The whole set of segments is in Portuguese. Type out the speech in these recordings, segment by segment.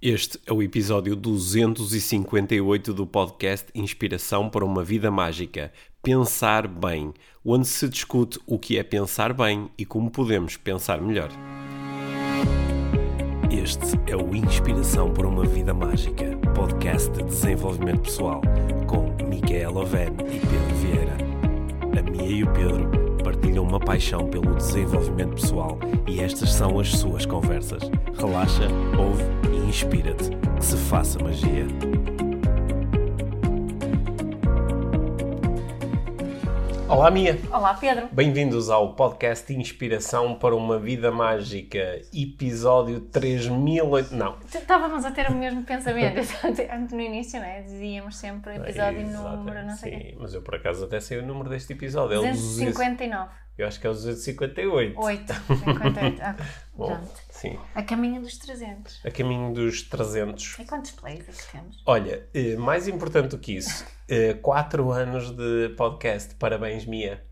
Este é o episódio 258 do podcast Inspiração para uma Vida Mágica. Pensar bem, onde se discute o que é pensar bem e como podemos pensar melhor. Este é o Inspiração para uma Vida Mágica, podcast de desenvolvimento pessoal, com Micaela Oven e Pedro Vieira. A Mia e o Pedro partilham uma paixão pelo desenvolvimento pessoal e estas são as suas conversas. Relaxa, ouve e inspira-te. Que se faça magia. Olá, Mia. Olá, Pedro. Bem-vindos ao podcast Inspiração para uma Vida Mágica, episódio 3008. Não. Estávamos a ter o mesmo pensamento. Antes no início, né? Dizíamos sempre episódio Exato, número, não sei Sim, quê. mas eu por acaso até sei o número deste episódio. É o 200 259. Eu acho que é o 258. 8. 58. Ah, Bom, pronto. sim. A caminho dos 300. A caminho dos 300. E quantos plays é que temos? Olha, eh, mais importante do que isso, 4 anos de podcast. Parabéns, Mia.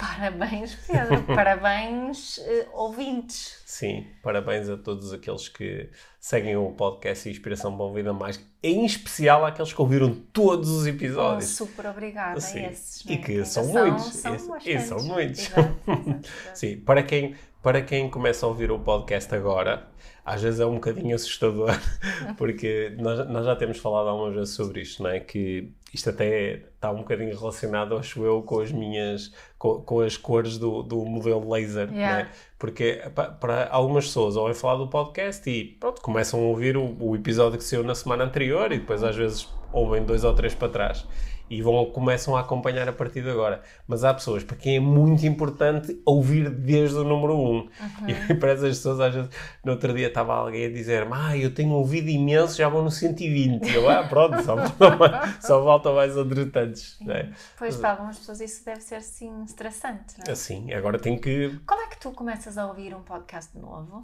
Parabéns, Pedro. Parabéns, eh, ouvintes. Sim, parabéns a todos aqueles que seguem o podcast Inspiração Bom Vida Mais, em especial àqueles que ouviram todos os Oh, episódios. super obrigada Sim. a esses. E né, que são são, muitos. São e são muitos. Exato, exato, exato. Sim, para quem, para quem começa a ouvir o podcast agora, às vezes é um bocadinho assustador, porque nós, nós já temos falado algumas vezes sobre isto, não é? Que isto até está um bocadinho relacionado, acho eu, com as minhas, com, com as cores do, do modelo laser, não Yeah. é? Porque pa- para algumas pessoas ouvem falar do podcast e pronto, começam a ouvir o, o episódio que saiu na semana anterior e depois às vezes ouvem dois ou três para trás e vão, começam a acompanhar a partir de agora. Mas há pessoas para quem é muito importante ouvir desde o número 1. Um. E para essas pessoas, às vezes, no outro dia estava alguém a dizer ah, eu tenho ouvido imenso, já vou no 120. E eu, ah, pronto, só, só faltam mais adjutantes. Não é? Pois para algumas pessoas isso deve ser sim estressante, não é? Assim, agora tenho que, Como é que tu começas a ouvir um podcast novo?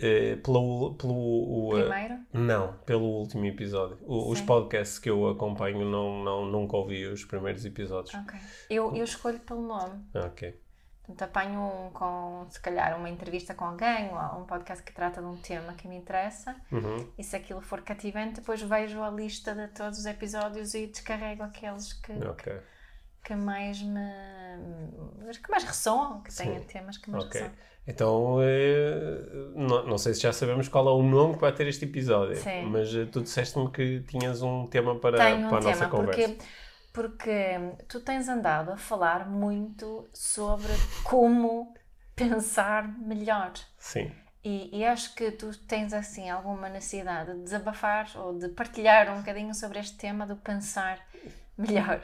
Eh, pelo, pelo o, eh, Primeiro? Não, pelo último episódio. O- os podcasts que eu acompanho não, não, nunca ouvi os primeiros episódios. Ok. Eu, eu escolho pelo nome. Ok. Portanto, apanho um com, se calhar, uma entrevista com alguém ou um podcast que trata de um tema que me interessa Uhum. e se aquilo for cativante, depois vejo a lista de todos os episódios e descarrego aqueles que, Ok. que mais me. que mais ressoam, que tenham Sim. temas que mais Ok. ressoam. Então, eh, não, não sei se já sabemos qual é o nome que vai ter este episódio, Sim. mas eh, tu disseste-me que tinhas um tema para, Tenho para um a nossa tema, conversa. porque, porque tu tens andado a falar muito sobre como pensar melhor. Sim. E, e acho que tu tens assim alguma necessidade de desabafar ou de partilhar um bocadinho sobre este tema do pensar melhor.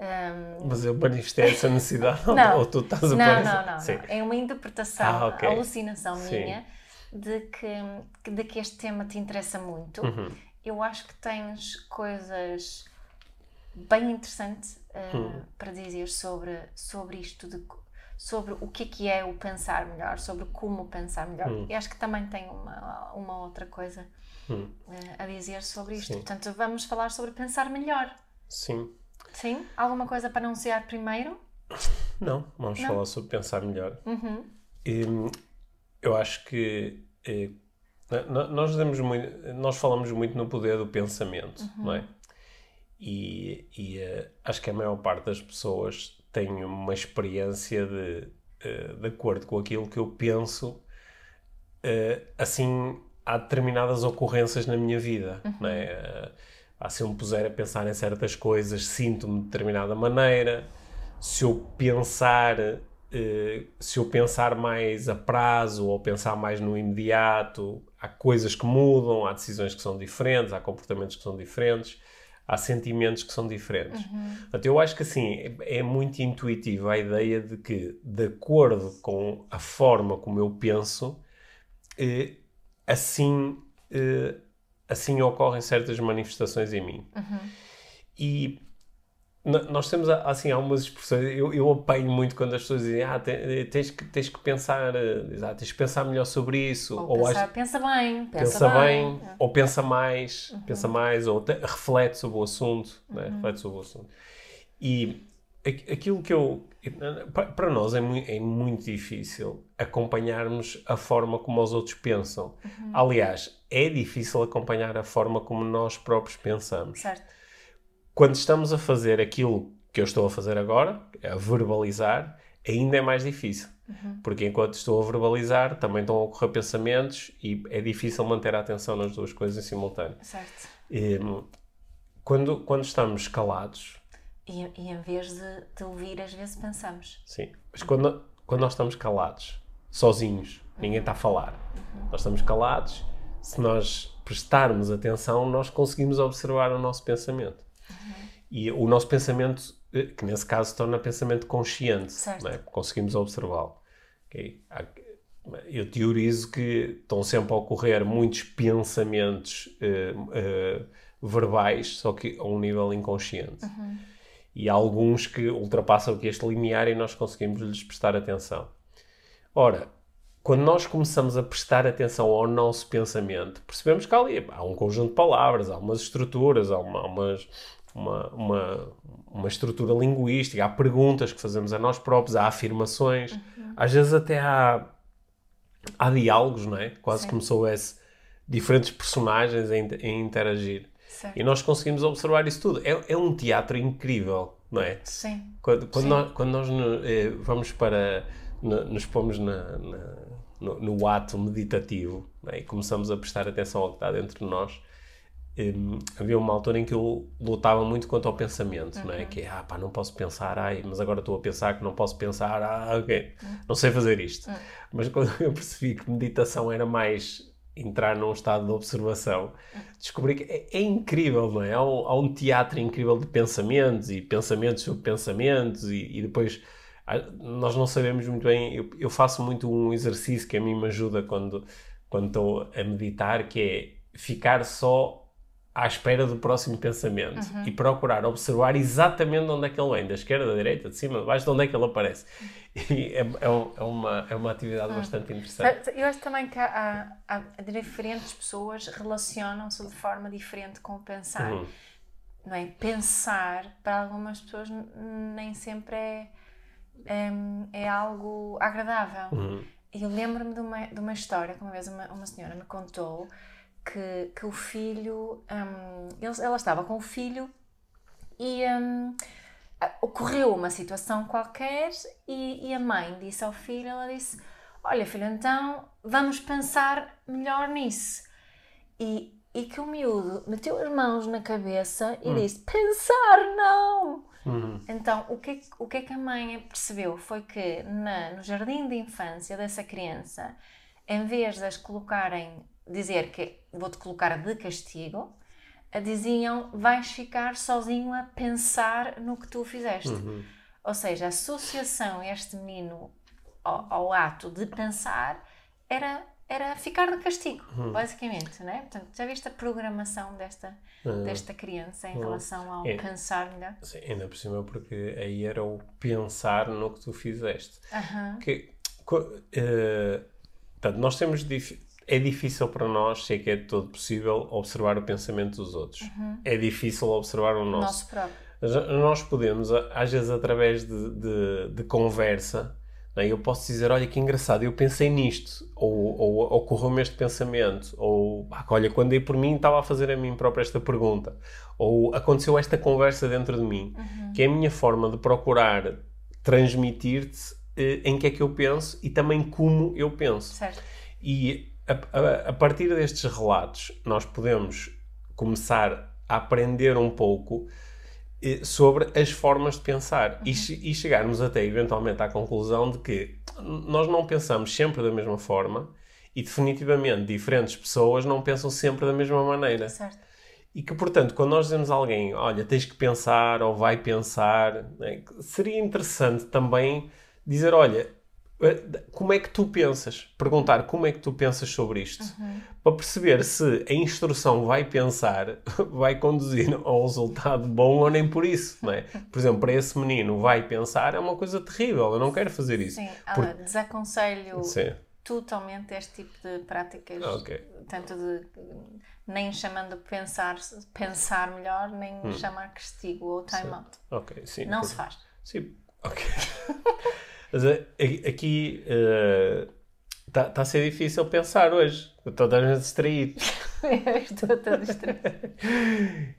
Ahm, Mas eu manifestei essa necessidade Não. ou tu estás a não, parecer? não, não, Sim. não. É uma interpretação, Ah, ok. alucinação Sim. minha de que, de que este tema te interessa muito. Uhum. Eu acho que tens coisas bem interessantes ah, Hum. para dizer sobre, sobre isto, de, sobre o que é que é o pensar melhor, sobre como pensar melhor. Hum. E acho que também tem uma, uma outra coisa Hum. ah, a dizer sobre isto. Sim. Portanto, vamos falar sobre pensar melhor. Sim. Sim? Alguma coisa para anunciar primeiro? Não, vamos Não. falar sobre pensar melhor. Uhum. Hum, eu acho que eh, no- nós, damos muito, nós falamos muito no poder do pensamento, Uhum. não é? E, e, eh, acho que a maior parte das pessoas tem uma experiência de, eh, de acordo com aquilo que eu penso, eh, assim, há determinadas ocorrências na minha vida, não é? Se eu me puser a pensar em certas coisas, sinto-me de determinada maneira. Se eu pensar, eh, se eu pensar mais a prazo ou pensar mais no imediato, há coisas que mudam, há decisões que são diferentes, há comportamentos que são diferentes, há sentimentos que são diferentes. Portanto, eu acho que assim é, é muito intuitiva a ideia de que, de acordo com a forma como eu penso, eh, assim, eh, assim ocorrem certas manifestações em mim. E no- nós temos assim algumas expressões, eu, eu apanho muito quando as pessoas dizem ah, te- tens, que, tens que pensar, eh, ah, tens que pensar melhor sobre isso, Ou pensar, acho- pensa bem, pensa, pensa bem, bem. ou pensa mais, pensa mais, ou te- reflete sobre o assunto, né? reflete sobre o assunto. E aquilo que eu. Para nós é muito, é muito difícil acompanharmos a forma como os outros pensam. Uhum. Aliás, é difícil acompanhar a forma como nós próprios pensamos. Certo. Quando estamos a fazer aquilo que eu estou a fazer agora, a verbalizar, ainda é mais difícil. Uhum. Porque enquanto estou a verbalizar, também estão a ocorrer pensamentos e é difícil manter a atenção nas duas coisas em simultâneo. Certo. E, quando, quando estamos calados, e, e em vez de, de, ouvir, às vezes pensamos. Sim, mas quando, quando nós estamos calados, sozinhos, ninguém está a falar, uhum. nós estamos calados, se nós prestarmos atenção, nós conseguimos observar o nosso pensamento. Uhum. E o nosso pensamento, eh, que nesse caso se torna pensamento consciente, é? conseguimos observá-lo. Okay? Eu teorizo que estão sempre a ocorrer muitos pensamentos uh, uh, verbais, só que a um nível inconsciente. Uhum e há alguns que ultrapassam aqui este limiar e nós conseguimos lhes prestar atenção. Ora, quando nós começamos a prestar atenção ao nosso pensamento, percebemos que ali há um conjunto de palavras, há umas estruturas, há uma, umas, uma, uma, uma, estrutura linguística, há perguntas que fazemos a nós próprios, há afirmações, uhum. às vezes até há, há diálogos, não é? Quase Sim. como se houvesse diferentes personagens em interagir. Certo. E nós conseguimos observar isso tudo. É, é um teatro incrível, não é? Sim. Quando, quando Sim. nós, quando nós eh, vamos para. nos pomos na, na, no, no, ato meditativo é? e começamos a prestar atenção ao que está dentro de nós. Um, havia uma altura em que eu lutava muito contra o pensamento, uhum. não é? Que é, ah pá, não posso pensar, ai, mas agora estou a pensar que não posso pensar, ah, ok, uhum. não sei fazer isto. Uhum. Mas quando eu percebi que meditação era mais entrar num estado de observação, descobri que é, é incrível, não é? Há um, há um, teatro incrível de pensamentos e pensamentos sobre pensamentos e, e depois nós não sabemos muito bem. Eu, eu, faço muito um exercício que a mim me ajuda quando, quando estou a meditar, que é ficar só à espera do próximo pensamento uhum. e procurar observar exatamente onde é que ele vem, da esquerda, da direita, de cima, de baixo, de onde é que ele aparece. E é, é, é uma, é uma atividade uhum. bastante interessante. Eu acho também que há, há, diferentes pessoas relacionam-se de forma diferente com o pensar. Uhum. Não é? Pensar, para algumas pessoas, nem sempre é, é, é algo agradável. Uhum. Eu lembro-me de uma, de uma história que uma vez uma, uma senhora me contou que, que o filho. Um, ele, ela estava com o filho e um, ocorreu uma situação qualquer e, e, a mãe disse ao filho: ela disse, Olha, filho, então vamos pensar melhor nisso. E, e que o miúdo meteu as mãos na cabeça e hum. disse: Pensar não! Uhum. Então, o que, o que é que a mãe percebeu foi que na, no jardim de infância dessa criança, em vez de as colocarem dizer que vou-te colocar de castigo, diziam vais ficar sozinho a pensar no que tu fizeste. Uhum. Ou seja, a associação este menino ao, ao, ato de pensar era, era ficar de castigo, uhum. basicamente, não é? Portanto, já viste a programação desta, uhum. desta criança em uhum. relação ao é. pensar melhor? Sim, ainda por cima, porque aí era o pensar no que tu fizeste. Que, uh, portanto, nós temos é difícil para nós, sei que é de todo possível, observar o pensamento dos outros. Uhum. É difícil observar o nosso. nosso próprio. Nós podemos, às vezes, através de, de, de conversa, é? eu posso dizer: Olha que engraçado, eu pensei nisto, ou, ou ocorreu-me este pensamento, ou olha, quando dei por mim, estava a fazer a mim própria esta pergunta, ou aconteceu esta conversa dentro de mim, uhum. que é a minha forma de procurar transmitir-te eh, em que é que eu penso e também como eu penso. Certo. E a, a, a partir destes relatos, nós podemos começar a aprender um pouco eh, sobre as formas de pensar uhum. e, e, chegarmos até eventualmente à conclusão de que nós não pensamos sempre da mesma forma e definitivamente diferentes pessoas não pensam sempre da mesma maneira. Certo. E que, portanto, quando nós dizemos a alguém, olha, tens que pensar ou vai pensar, né, seria interessante também dizer, olha, como é que tu pensas? Perguntar como é que tu pensas sobre isto. Uhum. Para perceber se a instrução vai pensar, vai conduzir ao resultado bom ou nem por isso, não é? Por exemplo, para esse menino vai pensar é uma coisa terrível, eu não quero fazer isso. Sim, por... desaconselho Sim. totalmente este tipo de práticas. Okay. Tanto de nem chamando pensar, pensar melhor, nem hum. chamar castigo ou time out. Sim. Okay, sim, não por... se faz. Sim, ok. Mas eh, aqui está uh, tá a ser difícil pensar hoje. Estou a distraído. Estou todo distraído.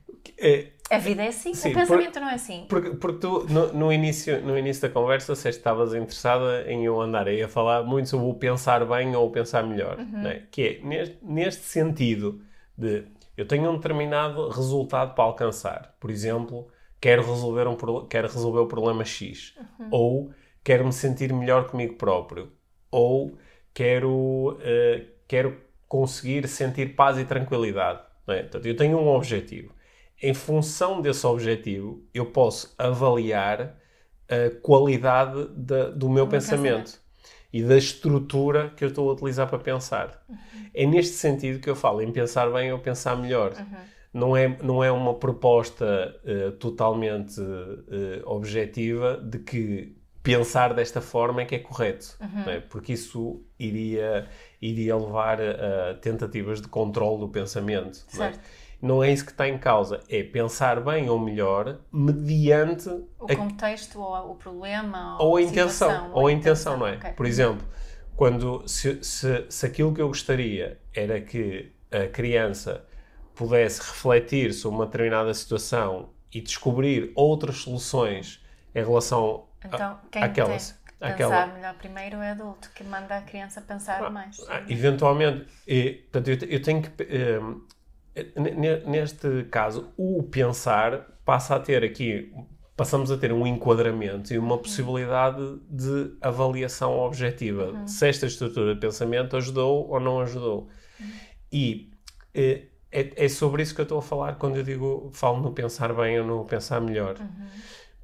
É, a vida é assim, sim, o pensamento por, não é assim. Porque, porque tu, no, no, início, no início da conversa, se estavas interessada em eu andar aí a falar muito sobre o pensar bem ou o pensar melhor. Uhum. Né? Que é, neste, neste sentido de eu tenho um determinado resultado para alcançar. Por exemplo, quero resolver, um, quero resolver o problema X. Uhum. Ou quero me sentir melhor comigo próprio. Ou quero, uh, quero conseguir sentir paz e tranquilidade. É? Portanto, eu tenho um objetivo em função desse objetivo, eu posso avaliar a qualidade da, do meu pensamento, pensamento, e da estrutura que eu estou a utilizar para pensar. Uhum. É neste sentido que eu falo em pensar bem ou pensar melhor. Uhum. Não, é, não é uma proposta uh, totalmente uh, objetiva de que pensar desta forma é que é correto, uhum. é? porque isso iria, iria levar a, a tentativas de controle do pensamento. Certo. Não é? não é isso que está em causa. É pensar bem ou melhor mediante o contexto ou o problema ou, ou a intenção, situação, ou a intenção, não é? Okay. Por exemplo, quando se, se, se aquilo que eu gostaria era que a criança pudesse refletir sobre uma determinada situação e descobrir outras soluções em relação então, quem àquelas. Pensar aquela... melhor primeiro é adulto, que manda a criança pensar ah, mais. Ah, eventualmente, e, portanto, eu, eu tenho que. Um, neste caso, o pensar passa a ter aqui, passamos a ter um enquadramento e uma uhum. possibilidade de avaliação objetiva uhum. se esta estrutura de pensamento ajudou ou não ajudou. Uhum. E é, é, sobre isso que eu estou a falar quando eu digo, falo no pensar bem ou no pensar melhor. Uhum.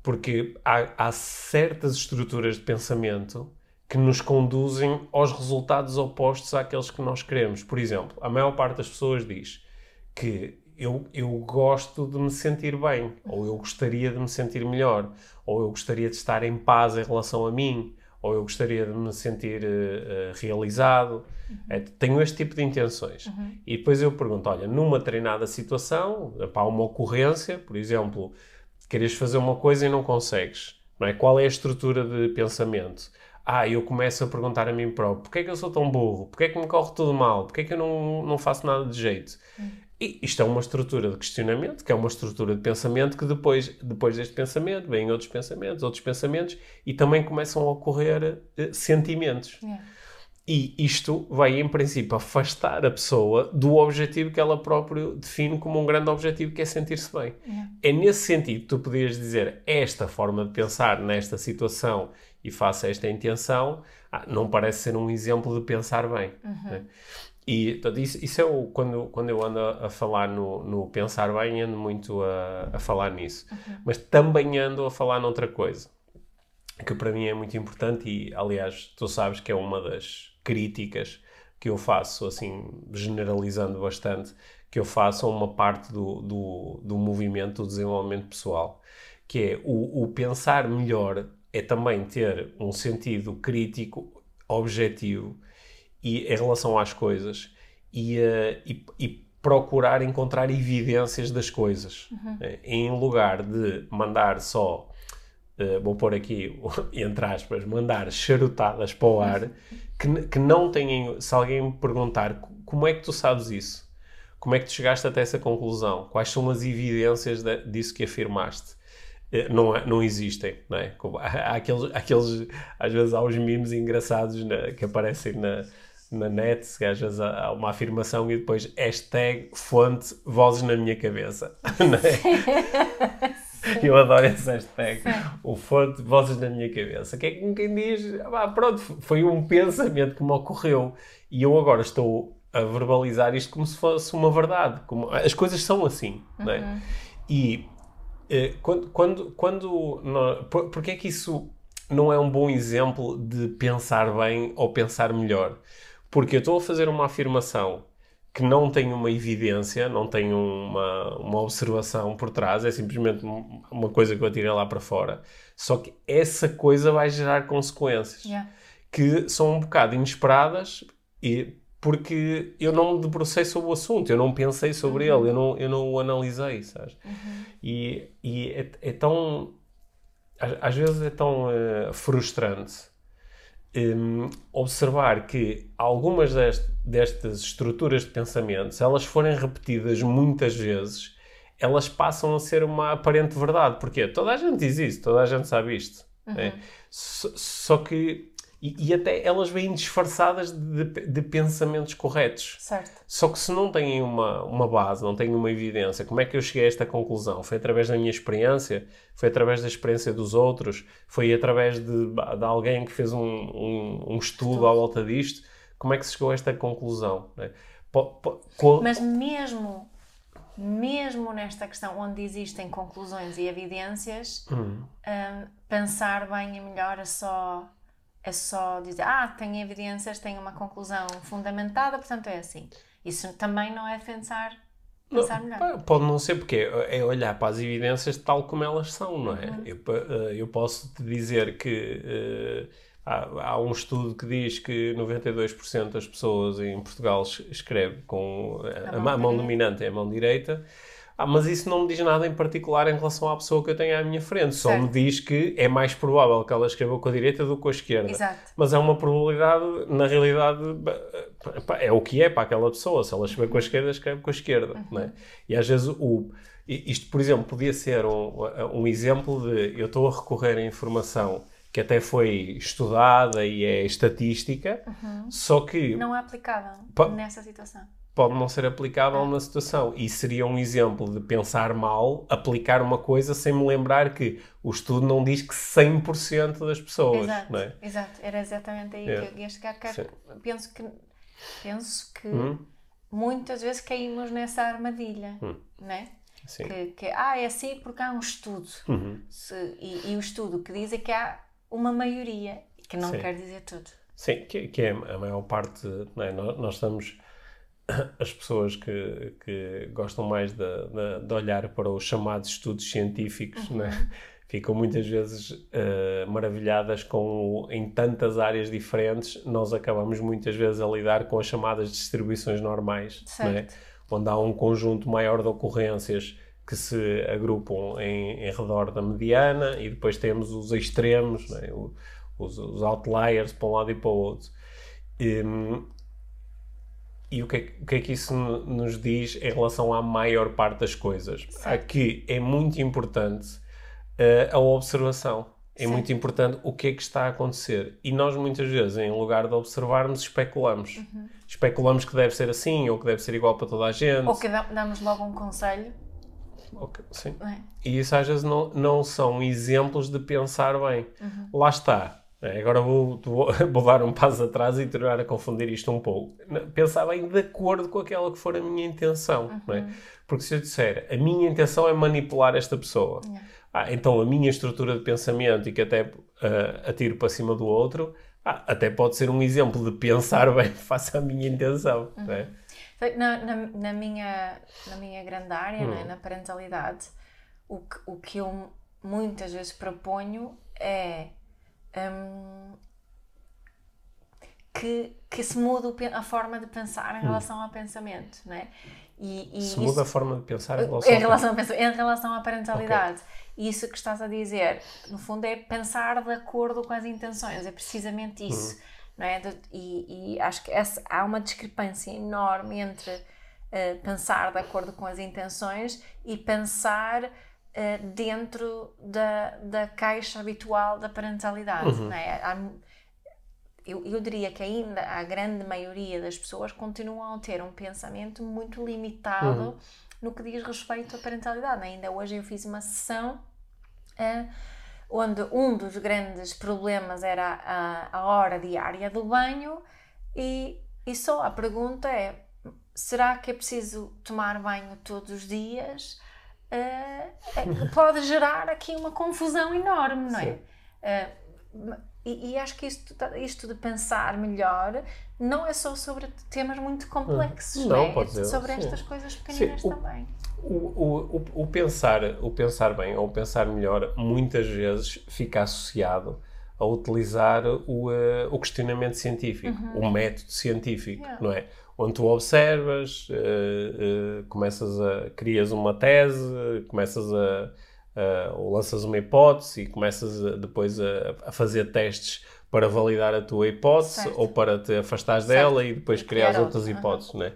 Porque há, há certas estruturas de pensamento que nos conduzem aos resultados opostos àqueles que nós queremos. Por exemplo, a maior parte das pessoas diz que eu, eu gosto de me sentir bem, ou eu gostaria de me sentir melhor, ou eu gostaria de estar em paz em relação a mim, ou eu gostaria de me sentir uh, realizado. Uhum. É, tenho este tipo de intenções. Uhum. E depois eu pergunto: olha, numa treinada situação, para uma ocorrência, por exemplo, queres fazer uma coisa e não consegues, não é? Qual é a estrutura de pensamento? Ah, eu começo a perguntar a mim próprio: porquê é que eu sou tão burro? Porquê é que me corre tudo mal? Porquê é que eu não, não faço nada de jeito? Uhum. E isto é uma estrutura de questionamento, que é uma estrutura de pensamento, que depois, depois deste pensamento vêm outros pensamentos, outros pensamentos, e também começam a ocorrer uh, sentimentos. Yeah. E isto vai, em princípio, afastar a pessoa do objetivo que ela própria define como um grande objetivo, que é sentir-se bem. Yeah. É nesse sentido que tu podias dizer esta forma de pensar nesta situação e faça esta intenção, ah, não parece ser um exemplo de pensar bem. Uhum. Né? E portanto, isso, isso é o, quando, quando eu ando a, a falar no, no, pensar bem, ando muito a, a falar nisso. Uhum. Mas também ando a falar noutra coisa, que para mim é muito importante e, aliás, tu sabes que é uma das críticas que eu faço, assim, generalizando bastante, que eu faço a uma parte do, do, do movimento do desenvolvimento pessoal, que é o, o pensar melhor é também ter um sentido crítico, objetivo, e, em relação às coisas e, uh, e, e, procurar encontrar evidências das coisas. Uhum. Uh, em lugar de mandar só, uh, vou pôr aqui, entre aspas, mandar charutadas para o ar, que, que não têm. Se alguém me perguntar como é que tu sabes isso? Como é que tu chegaste até essa conclusão? Quais são as evidências de, disso que afirmaste? não, não existem, não é? Há aqueles, aqueles, às vezes há os memes engraçados na, que aparecem na, na net, se gajas há uma afirmação e depois hashtag fonte vozes na minha cabeça. É? Eu adoro esse hashtag. Sim. O fonte vozes na minha cabeça. Que é que quem diz, ah, pronto, foi um pensamento que me ocorreu e eu agora estou a verbalizar isto como se fosse uma verdade. Como, as coisas são assim, uhum. não é? Uhum. E eh, quando, quando, quando nós, por, porque é que isso não é um bom exemplo de pensar bem ou pensar melhor? Porque eu estou a fazer uma afirmação que não tem uma evidência, não tem uma, uma observação por trás, é simplesmente uma coisa que eu atirei lá para fora. Só que essa coisa vai gerar consequências yeah. que são um bocado inesperadas e porque eu não me debrucei sobre o assunto, eu não pensei sobre uhum. ele, eu não, eu não o analisei, sabes? Uhum. E, e é, é, tão às, às vezes é tão uh, frustrante um, observar que algumas dest, destas estruturas de pensamento, se elas forem repetidas muitas vezes, elas passam a ser uma aparente verdade. Porque toda a gente diz isso, toda a gente sabe isto. Uhum. É? Só, só, que. E, e, até elas vêm disfarçadas de, de, pensamentos corretos. Certo. Só que se não têm uma, uma base, não têm uma evidência, como é que eu cheguei a esta conclusão? Foi através da minha experiência? Foi através da experiência dos outros? Foi através de, de alguém que fez um, um, um estudo, estudo à volta disto? Como é que se chegou a esta conclusão? É? Mas mesmo mesmo nesta questão onde existem conclusões e evidências, hum. um, pensar bem e melhor é só, é só dizer, ah, tem evidências, tem uma conclusão fundamentada, portanto é assim. Isso também não é pensar, pensar não, melhor. Pode não ser, porque é olhar para as evidências tal como elas são, não é? Uhum. Eu, eh, eu posso te dizer que. Uh, Há, há, um estudo que diz que 92% das pessoas em Portugal escreve com a, a, mão, a mão dominante é a mão direita. Ah, mas isso não me diz nada em particular em relação à pessoa que eu tenho à minha frente. Só certo. me diz que é mais provável que ela escreva com a direita do que com a esquerda. Exato. Mas é uma probabilidade, na realidade, é o que é para aquela pessoa. Se ela escrever com a esquerda, escreve com a esquerda. Uhum. É? E às vezes o. Isto, por exemplo, podia ser um, um exemplo de eu estou a recorrer à informação que até foi estudada e é estatística, uhum. só que... Não é aplicável nessa situação. Pode não ser aplicável é. na situação. E seria um exemplo de pensar mal, aplicar uma coisa sem me lembrar que o estudo não diz que 100% das pessoas. Exato, é? exato. Era exatamente aí é. que eu ia chegar. Que penso que, penso que hum? muitas vezes caímos nessa armadilha, hum. não é? Que, que, ah, é assim porque há um estudo. Uhum. Se, e, e, o estudo que diz é que há uma maioria, que não Sim. quer dizer tudo. Sim, que, que é a maior parte, é? nós, nós, estamos, as pessoas que, que gostam mais de, de, de olhar para os chamados estudos científicos, uhum. né? ficam muitas vezes uh, maravilhadas com, o, em tantas áreas diferentes, nós acabamos muitas vezes a lidar com as chamadas distribuições normais, né? onde há um conjunto maior de ocorrências que se agrupam em, em redor da mediana e depois temos os extremos, né? os, os, outliers para um lado e para o outro. E, e o, que é, o que é que isso nos diz em relação à maior parte das coisas? Aqui é muito importante uh, a observação. É Sim. muito importante o que é que está a acontecer. E nós, muitas vezes, em lugar de observarmos, especulamos. Uhum. Especulamos que deve ser assim, ou que deve ser igual para toda a gente. Ou que damos logo um conselho Okay, sim. É. E isso às vezes não, não são exemplos de pensar bem. Uhum. Lá está. É, agora vou, vou, dar um passo atrás e tornar a confundir isto um pouco. Pensar bem de acordo com aquela que for a minha intenção. Uhum. É? Porque se eu disser a minha intenção é manipular esta pessoa, ah, então a minha estrutura de pensamento e que até uh, atiro para cima do outro, ah, até pode ser um exemplo de pensar bem face à minha intenção. Uhum. É? Na, na, na, minha, na minha grande área, né, hum. né, na parentalidade, o que, o que eu muitas vezes proponho é um, que, que se mude a forma de pensar em hum. relação ao pensamento, né? E, e se isso, muda a forma de pensar em relação, em relação, ao... em relação à parentalidade. Okay. Isso que estás a dizer, no fundo, é pensar de acordo com as intenções, é precisamente isso. Hum não é? E, e acho que essa, há uma discrepância enorme entre uh, pensar de acordo com as intenções e pensar uh, dentro da, da caixa habitual da parentalidade. Uhum. Não é? Há, eu, eu diria que ainda a grande maioria das pessoas continuam a ter um pensamento muito limitado uhum. no que diz respeito à parentalidade. Ainda hoje eu fiz uma sessão. Uh, onde um dos grandes problemas era a, a hora diária do banho e, e só a pergunta é será que é preciso tomar banho todos os dias? Uh, pode gerar aqui uma confusão enorme, não é? Uh, e, e, acho que isto, isto de pensar melhor não é só sobre temas muito complexos, não, não é? é sobre sim. estas coisas pequeninas sim, o, também o, o, o, pensar, o pensar bem ou o pensar melhor muitas vezes fica associado a utilizar o, uh, o questionamento científico, uhum. o método científico, yeah. não é? Onde tu observas, uh, uh, começas a crias uma tese, começas a, ou lanças uma hipótese e começas a, depois a, a, fazer testes para validar a tua hipótese certo. ou para te afastares certo. dela e depois criar outras hipóteses, uhum. né?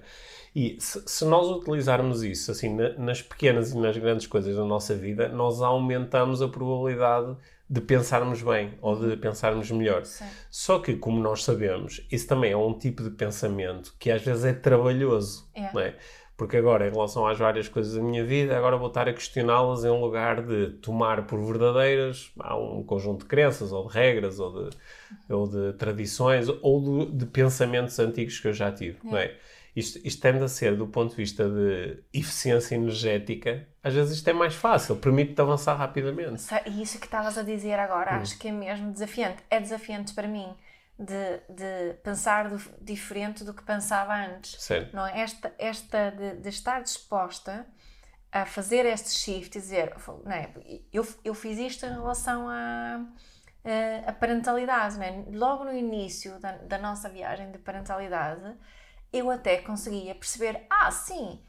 E se, se, nós utilizarmos isso assim na, nas pequenas e nas grandes coisas da nossa vida, nós aumentamos a probabilidade de pensarmos bem ou de pensarmos melhor. Sim. Só que, como nós sabemos, isso também é um tipo de pensamento que às vezes é trabalhoso, é. não é? Porque agora, em relação às várias coisas da minha vida, agora vou estar a questioná-las em lugar de tomar por verdadeiras há um conjunto de crenças, ou de regras, ou de, ou de tradições, ou de, de pensamentos antigos que eu já tive, é. não é? Isto, isto tende a ser, do ponto de vista de eficiência energética, às vezes isto é mais fácil, permite-te avançar rapidamente. E isso que estavas a dizer agora, hum. acho que é mesmo desafiante. É desafiante para mim de, de pensar do, diferente do que pensava antes. Certo. Não é? Esta, esta de, de, estar disposta a fazer este shift e dizer, não é? eu, eu fiz isto em relação a, a, a parentalidade. Não é? Logo no início da, da nossa viagem de parentalidade, eu até conseguia perceber, ah, sim,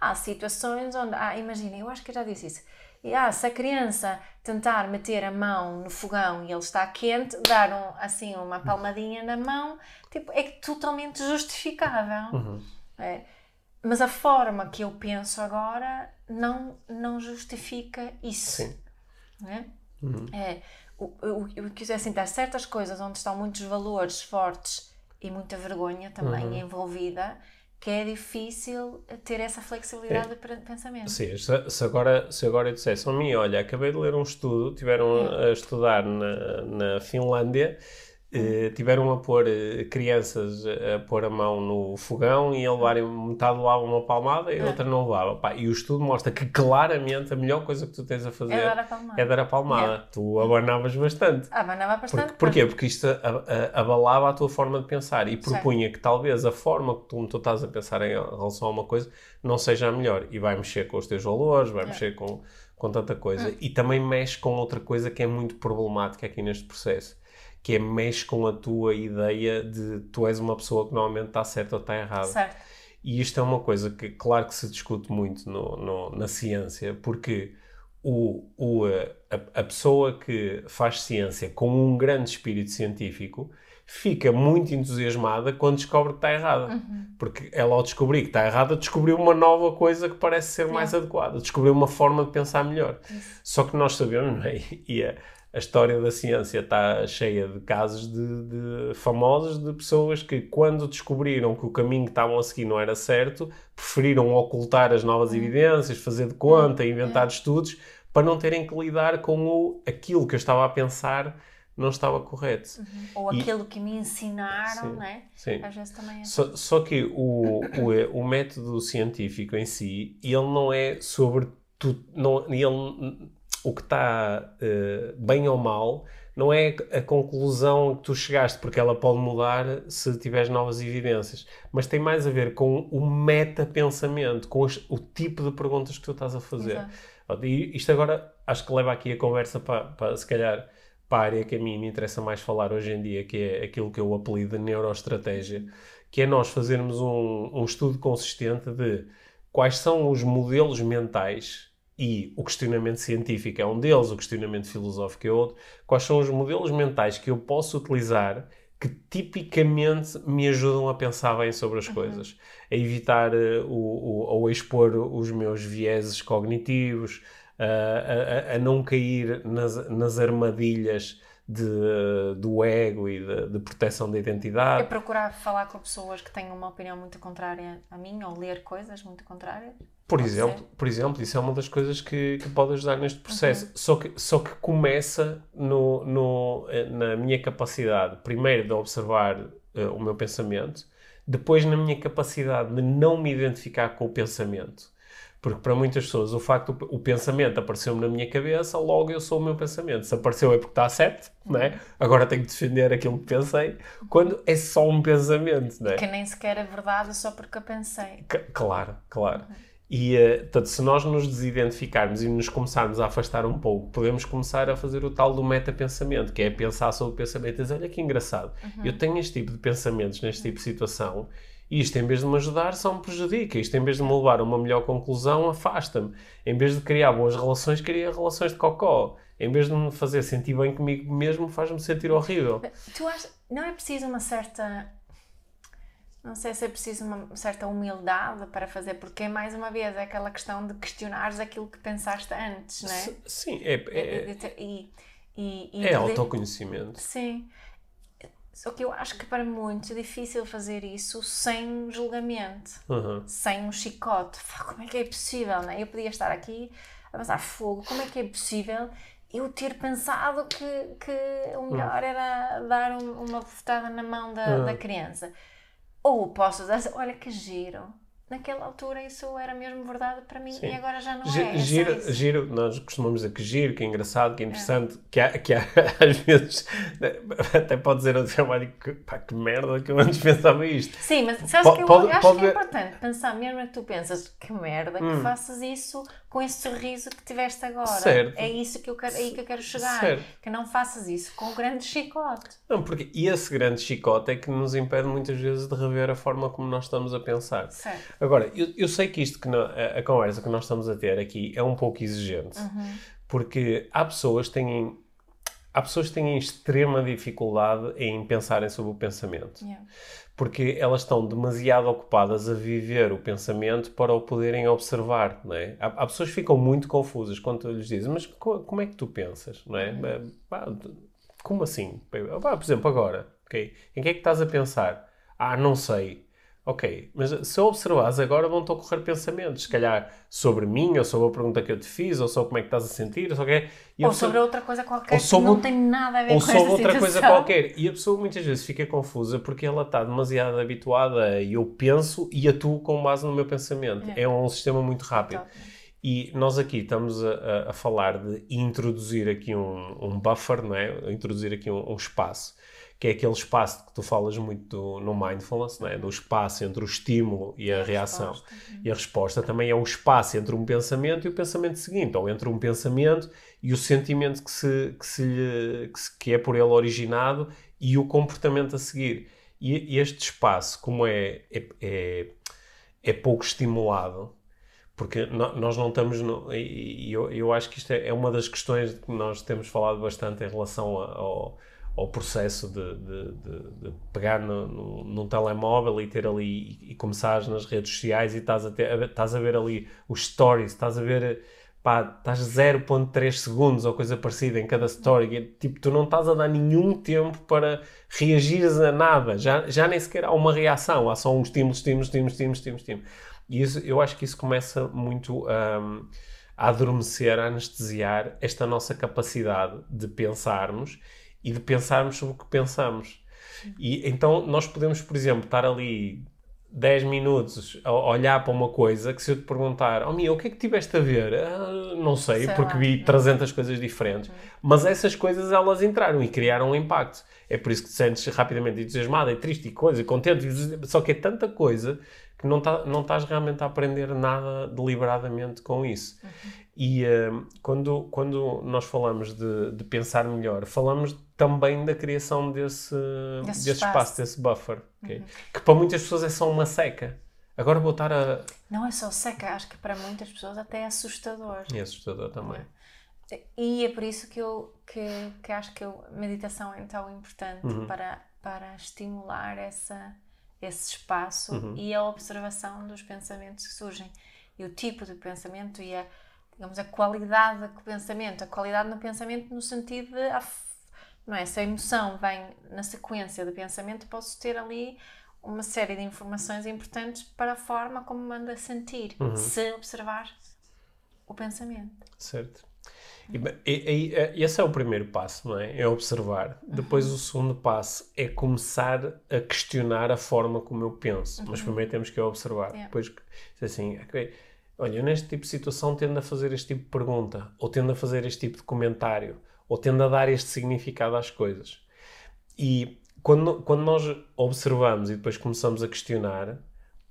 há situações onde, ah, imagina, eu acho que eu já disse isso, e, ah, se a criança tentar meter a mão no fogão e ele está quente, dar um, assim uma palmadinha na mão, tipo, é totalmente justificável. Uhum. É. Mas a forma que eu penso agora não, não justifica isso. Sim. É? Uhum. é o, o, o que assim, há certas coisas onde estão muitos valores fortes e muita vergonha também uhum. envolvida que é difícil ter essa flexibilidade é. de pensamento. Sim, se, se, agora, se agora eu dissesse a mim, olha, acabei de ler um estudo, tiveram a, a estudar na, na Finlândia Uh, tiveram a pôr uh, crianças a pôr a mão no fogão e a levarem metade levava uma palmada e a outra não levava. Pá, e o estudo mostra que claramente a melhor coisa que tu tens a fazer é dar a palmada. É dar a palmada. É. Tu abanavas bastante. Abanava bastante. Por, porquê? Porque isto a, a, abalava a tua forma de pensar e propunha certo. que talvez a forma que tu, tu estás a pensar em relação a uma coisa não seja a melhor e vai mexer com os teus valores, vai é. mexer com, com tanta coisa hum. e também mexe com outra coisa que é muito problemática aqui neste processo que é mexe com a tua ideia de tu és uma pessoa que normalmente está certa ou está errada. Certo. E isto é uma coisa que, claro, que se discute muito no, no, na ciência, porque o, o, a, a, pessoa que faz ciência com um grande espírito científico fica muito entusiasmada quando descobre que está errada. Uhum. Porque ela, ao descobrir que está errada, descobriu uma nova coisa que parece ser mais adequada, descobriu uma forma de pensar melhor. Isso. Só que nós sabemos, não é? E a, a história da ciência está cheia de casos de, de, famosos de pessoas que, quando descobriram que o caminho que estavam a seguir não era certo, preferiram ocultar as novas uhum. evidências, fazer de conta, uhum. inventar estudos, para não terem que lidar com o, aquilo que eu estava a pensar não estava correto. Uhum. Ou e, aquilo que me ensinaram, sim, né? Sim. Às vezes também é. Só, só que o, o, o método científico em si, ele não é sobre tu, não, ele o que está uh, bem ou mal não é a conclusão que tu chegaste, porque ela pode mudar se tiveres novas evidências, mas tem mais a ver com o meta-pensamento, com os, o tipo de perguntas que tu estás a fazer. Exato. E isto agora acho que leva aqui a conversa para, para, se calhar, para a área que a mim me interessa mais falar hoje em dia, que é aquilo que eu apelido de neuroestratégia, que é nós fazermos um, um estudo consistente de quais são os modelos mentais e o questionamento científico é um deles, o questionamento filosófico é outro. Quais são os modelos mentais que eu posso utilizar que tipicamente me ajudam a pensar bem sobre as uhum. coisas, a evitar uh, o, o, ou expor os meus vieses cognitivos, uh, a, a, não cair nas, nas armadilhas de, do ego e de, de, proteção da identidade. É procurar falar com pessoas que têm uma opinião muito contrária a mim ou ler coisas muito contrárias? Por exemplo, por exemplo, isso é uma das coisas que, que pode ajudar neste processo. Uhum. Só, que, só que começa no, no, eh, na minha capacidade, primeiro, de observar uh, o meu pensamento, depois na minha capacidade de não me identificar com o pensamento. Porque para muitas pessoas o facto o pensamento apareceu-me na minha cabeça, logo eu sou o meu pensamento. Se apareceu é porque está certo, uhum. não é? Agora tenho que defender aquilo que pensei, quando é só um pensamento, não é? Que nem sequer é verdade só porque eu pensei. C claro, claro. Uhum. E, uh, portanto, se nós nos desidentificarmos e nos começarmos a afastar um pouco, podemos começar a fazer o tal do meta-pensamento, que é pensar sobre o pensamento e dizer, olha que engraçado, uhum. eu tenho este tipo de pensamentos neste tipo de situação E isto, em vez de me ajudar, só me prejudica. Isto, em vez de me levar a uma melhor conclusão, afasta-me. Em vez de criar boas relações, cria relações de cocó. Em vez de me fazer sentir bem comigo mesmo, faz-me sentir horrível. Tu achas, não é preciso uma certa. Não sei se é preciso uma certa humildade para fazer, porque mais uma vez é aquela questão de questionares aquilo que pensaste antes, não é? Sim, é. É, e, e, e é autoconhecimento. Sim. Só que eu acho que para muitos é difícil fazer isso sem julgamento, uhum. sem um chicote. Como é que é possível, não é? Eu podia estar aqui a passar fogo, como é que é possível eu ter pensado que, que o melhor era dar um, uma bofetada na mão da, uhum. da criança? Ou posso dizer, olha que giro, naquela altura isso era mesmo verdade para mim Sim. e agora já não G é. Giro, é giro, nós costumamos dizer que giro, que é engraçado, que é interessante, é. Que, há, que há, às vezes até pode dizer ao trabalho que, pá, que merda que eu antes pensava isto. Sim, mas sabes que eu pode, acho pode que é importante pensar, mesmo que tu pensas que merda, hum. que faças isso com esse sorriso que tiveste agora. Certo. É isso que eu quero, é aí que eu quero chegar. Certo. Que não faças isso com o grande chicote. Não, porque esse grande chicote é que nos impede muitas vezes de rever a forma como nós estamos a pensar. Certo. Agora, eu, eu sei que isto, que não, a, a, conversa que nós estamos a ter aqui é um pouco exigente, uhum. porque há pessoas que têm há pessoas que têm extrema dificuldade em pensarem sobre o pensamento. Yeah. Porque elas estão demasiado ocupadas a viver o pensamento para o poderem observar, não é? Há, há pessoas que ficam muito confusas quando lhes dizem, mas co como é que tu pensas, não é? Uhum. Como assim? Por exemplo, agora, okay? em que é que estás a pensar? Ah, não sei. Ok, mas se observares agora vão-te ocorrer pensamentos, se calhar sobre mim, ou sobre a pergunta que eu te fiz, ou sobre como é que estás a sentir, ou sobre, ou sobre outra coisa qualquer que não tem nada a ver ou com Ou sobre outra coisa qualquer. E a pessoa muitas vezes fica confusa porque ela está demasiado habituada a eu penso e atuo com base no meu pensamento. É, é um sistema muito rápido. E nós aqui estamos a, a, falar de introduzir aqui um, um buffer, não é? Introduzir aqui um, um espaço que é aquele espaço que tu falas muito no mindfulness, né? do espaço entre o estímulo e a, a reação. Resposta. Uhum. E a resposta também é o espaço entre um pensamento e o pensamento seguinte, ou entre um pensamento e o sentimento que, se, que, se, que, se, que é por ele originado e o comportamento a seguir. E este espaço, como é, é, é, é pouco estimulado, porque nós não estamos. No, e eu, eu acho que isto é, é uma das questões que nós temos falado bastante em relação ao ao processo de, de, de, de pegar no, no, num telemóvel e ter ali e, e começar nas redes sociais e estás a, ter, estás a ver ali os stories, estás a ver pá, estás 0.3 segundos ou coisa parecida em cada story, tipo, tu não estás a dar nenhum tempo para reagir a nada, já, já nem sequer há uma reação, há só um estímulo, estímulo, estímulo, estímulo, estímulo, estímulo. E isso, eu acho que isso começa muito um, a adormecer, a anestesiar esta nossa capacidade de pensarmos e de pensarmos sobre o que pensamos. E então nós podemos, por exemplo, estar ali 10 minutos a olhar para uma coisa que se eu te perguntar, oh Mia, o que é que tiveste a ver? Ah, não sei, sei porque lá. vi 300 coisas diferentes. Uhum. Mas essas coisas elas entraram e criaram um impacto. É por isso que te sentes rapidamente entusiasmada e triste e coisa, e contente. Só que é tanta coisa que não, tá, não estás realmente a aprender nada deliberadamente com isso. Uhum. E uh, quando, quando nós falamos de, de, pensar melhor, falamos também da criação desse, desse, desse espaço. espaço. desse buffer, okay? uhum. que para muitas pessoas é só uma seca. Agora vou estar a. Não é só seca, acho que para muitas pessoas até é assustador. É assustador também. E é por isso que eu que, que acho que a meditação é tão importante uhum. para, para estimular essa esse espaço uhum. e a observação dos pensamentos que surgem. E o tipo de pensamento e a, digamos, a qualidade do pensamento. A qualidade no pensamento no sentido de, não é? Se a emoção vem na sequência do pensamento, posso ter ali uma série de informações importantes para a forma como manda sentir, uhum. se observar o pensamento. Certo. E, e, e, esse é o primeiro passo, não é? É observar. Uhum. Depois o segundo passo é começar a questionar a forma como eu penso. Uhum. Mas primeiro temos que observar. Yeah. Depois, assim, okay, olha, eu neste tipo de situação tendo a fazer este tipo de pergunta, ou tendo a fazer este tipo de comentário, ou tendo a dar este significado às coisas. E quando, quando nós observamos e depois começamos a questionar,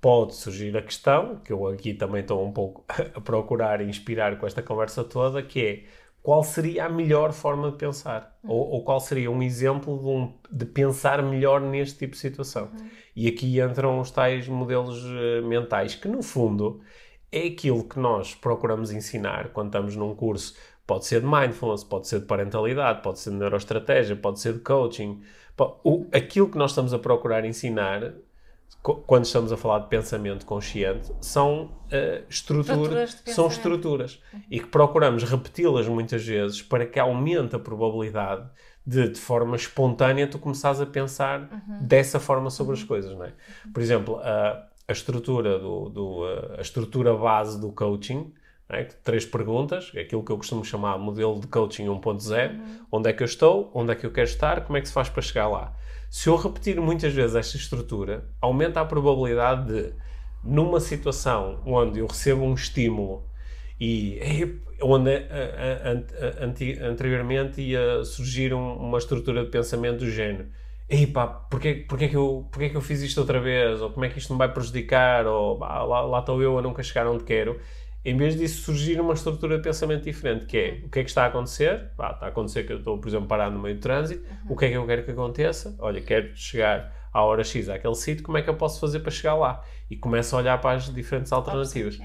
pode surgir a questão, que eu aqui também estou um pouco a procurar inspirar com esta conversa toda, que é qual seria a melhor forma de pensar? Ou, ou, qual seria um exemplo de, um, de, pensar melhor neste tipo de situação? Uhum. E aqui entram os tais modelos uh, mentais, que no fundo é aquilo que nós procuramos ensinar quando estamos num curso. Pode ser de mindfulness, pode ser de parentalidade, pode ser de neuroestratégia, pode ser de coaching. O, aquilo que nós estamos a procurar ensinar quando estamos a falar de pensamento consciente, são uh, estruturas, são estruturas e que procuramos repeti-las muitas vezes para que aumente a probabilidade de, de forma espontânea, tu começares a pensar uhum. dessa forma sobre uhum. as coisas, não é? Por exemplo, a, a estrutura do, do a estrutura base do coaching, é? três perguntas, é aquilo que eu costumo chamar modelo de coaching 1.0, uhum. onde é que eu estou, onde é que eu quero estar, como é que se faz para chegar lá. Se eu repetir muitas vezes esta estrutura, aumenta a probabilidade de, numa situação onde eu recebo um estímulo e onde anteriormente ia surgir uma estrutura de pensamento do género ei pá, porquê, porquê, que eu, porquê que eu fiz isto outra vez? Ou como é que isto me vai prejudicar? Ou lá, lá estou eu a nunca chegar onde quero em vez disso surgir uma estrutura de pensamento diferente, que é o que é que está a acontecer? Ah, está a acontecer que eu estou, por exemplo, parado no meio do trânsito, uhum. o que é que eu quero que aconteça? Olha, quero chegar à hora X àquele sítio, como é que eu posso fazer para chegar lá? E começo a olhar para as diferentes alternativas.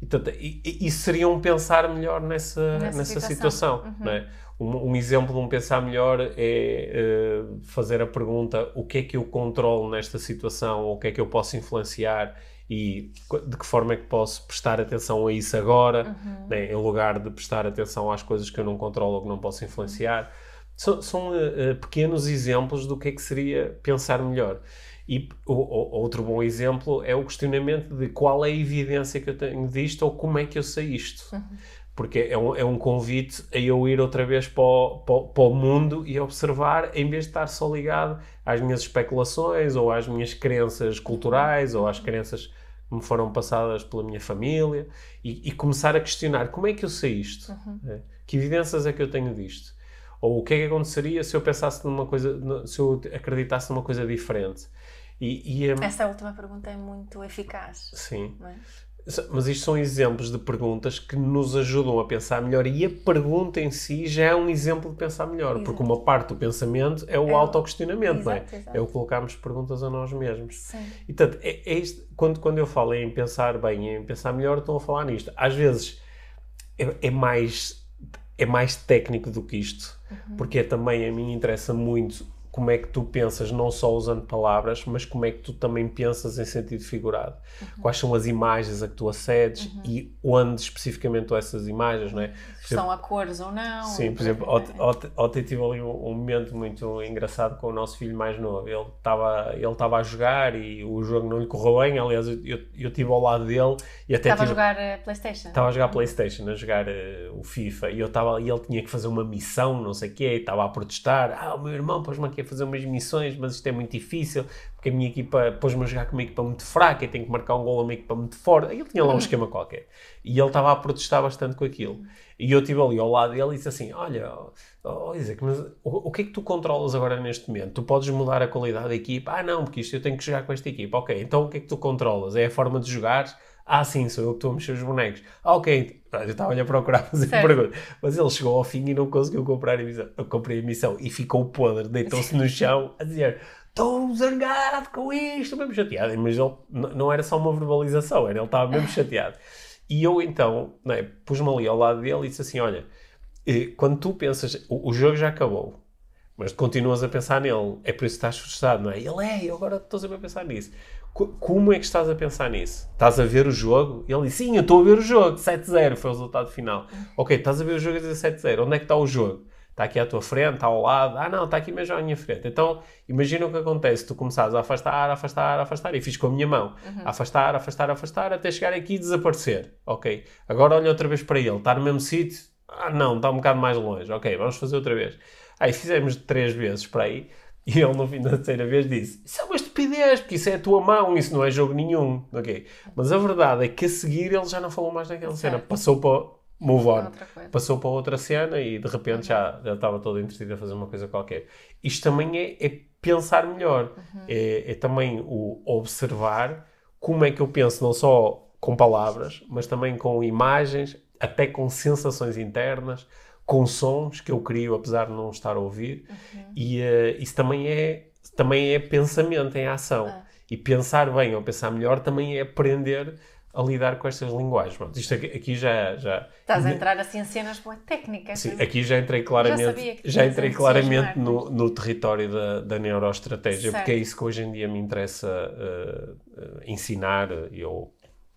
E, portanto, e, e, isso seria um pensar melhor nessa, nessa, nessa situação. situação uhum. não é? um, um, exemplo de um pensar melhor é uh, fazer a pergunta o que é que eu controlo nesta situação, ou o que é que eu posso influenciar e de que forma é que posso prestar atenção a isso agora, uhum. né, em lugar de prestar atenção às coisas que eu não controlo ou que não posso influenciar. São, são uh, pequenos exemplos do que é que seria pensar melhor. E o, o, outro bom exemplo é o questionamento de qual é a evidência que eu tenho disto ou como é que eu sei isto. Uhum. Porque é um, é um convite a eu ir outra vez para o, para, para o mundo e observar, em vez de estar só ligado às minhas especulações ou às minhas crenças culturais ou às crenças que me foram passadas pela minha família e, e começar a questionar como é que eu sei isto? Uhum. É, que evidências é que eu tenho disto? Ou o que é que aconteceria se eu pensasse numa coisa, se eu acreditasse numa coisa diferente? E, e, um, Essa última pergunta é muito eficaz. Sim. É? Mas isto são exemplos de perguntas que nos ajudam a pensar melhor e a pergunta em si já é um exemplo de pensar melhor, exato. porque uma parte do pensamento é o é autoquestionamento, não é? Exato. É o colocarmos perguntas a nós mesmos. Sim. E portanto, é, é isto, quando, quando eu falo em pensar bem, em pensar melhor, estou a falar nisto. Às vezes é, é mais é mais técnico do que isto, uhum. porque é também a mim interessa muito como é que tu pensas, não só usando palavras, mas como é que tu também pensas em sentido figurado. Uhum. Quais são as imagens a que tu acedes uhum. e onde especificamente essas imagens, não é? São a cores ou não. Sim, por exemplo, ontem tive ali um, um, momento muito engraçado com o nosso filho mais novo. Ele estava ele estava a jogar e o jogo não lhe correu bem. Aliás, eu, eu, eu estive ao lado dele e até. Estava a jogar uh, Playstation. Estava a jogar Playstation, a jogar uh, o FIFA e eu estava e ele tinha que fazer uma missão, não sei o quê, estava a protestar. Ah, o meu irmão pôs-me aqui a fazer umas missões, mas isto é muito difícil porque a minha equipa pôs-me a jogar com uma equipa muito fraca e tenho que marcar um gol a uma equipa muito forte. Ele tinha lá um uhum. esquema qualquer. E ele estava a protestar bastante com aquilo. E eu estive ali ao lado dele e disse assim: Olha, oh, Isaac, mas o, o, que é que tu controlas agora neste momento? Tu podes mudar a qualidade da equipa? Ah, não, porque isto eu tenho que jogar com esta equipa. Ok, então o que é que tu controlas? É a forma de jogar? Ah, sim, sou eu que estou a mexer os bonecos. Ah, ok. Eu estava a procurar fazer certo. pergunta. Mas ele chegou ao fim e não conseguiu comprar a missão. Eu comprei a missão e ficou podre. Deitou-se no chão a dizer: Estou zangado com isto, mesmo chateado. Mas ele não era só uma verbalização, era ele estava mesmo chateado. E eu então é, pus-me ali ao lado dele e disse assim: Olha, eh, quando tu pensas, o, o jogo já acabou, mas continuas a pensar nele, é por isso que estás frustrado, não é? Ele é, eu agora estou sempre a pensar nisso. Como é que estás a pensar nisso? Estás a ver o jogo? Ele disse, sim, eu estou a ver o jogo. 7-0 foi o resultado final. Ok, estás a ver o jogo e dizer 7-0. Onde é que está o jogo? Está aqui à tua frente, está ao lado. Ah, não, está aqui mesmo à minha frente. Então, imagina o que acontece. Tu começares a afastar, afastar, afastar. E fiz com a minha mão. Uhum. Afastar, afastar, afastar, até chegar aqui e desaparecer. Ok. Agora olha outra vez para ele. Está no mesmo sítio? Ah, não, está um bocado mais longe. Ok, vamos fazer outra vez. Aí fizemos três vezes para aí. E ele, no fim da terceira vez, disse: Isso é uma estupidez, porque isso é a tua mão, isso não é jogo nenhum. Ok. Mas a verdade é que a seguir ele já não falou mais naquela cena. Passou para. Move on. Passou para outra cena e de repente uhum. já, já estava todo entretido a fazer uma coisa qualquer. Isto também é, é pensar melhor. Uhum. É, é também o observar como é que eu penso, não só com palavras, mas também com imagens, até com sensações internas com sons que eu crio apesar de não estar a ouvir. Uhum. E uh, isso também é, também é pensamento em ação. Ah. E pensar bem ou pensar melhor também é aprender a lidar com estas linguagens. Pronto, isto aqui, aqui já, já. Estás a entrar assim em cenas boas técnicas. Sim, é? aqui já entrei Já claramente, que já tinhas entrei claramente no, no território da, da neuroestratégia, Certo. porque é isso que hoje em dia me interessa uh, uh, ensinar, eu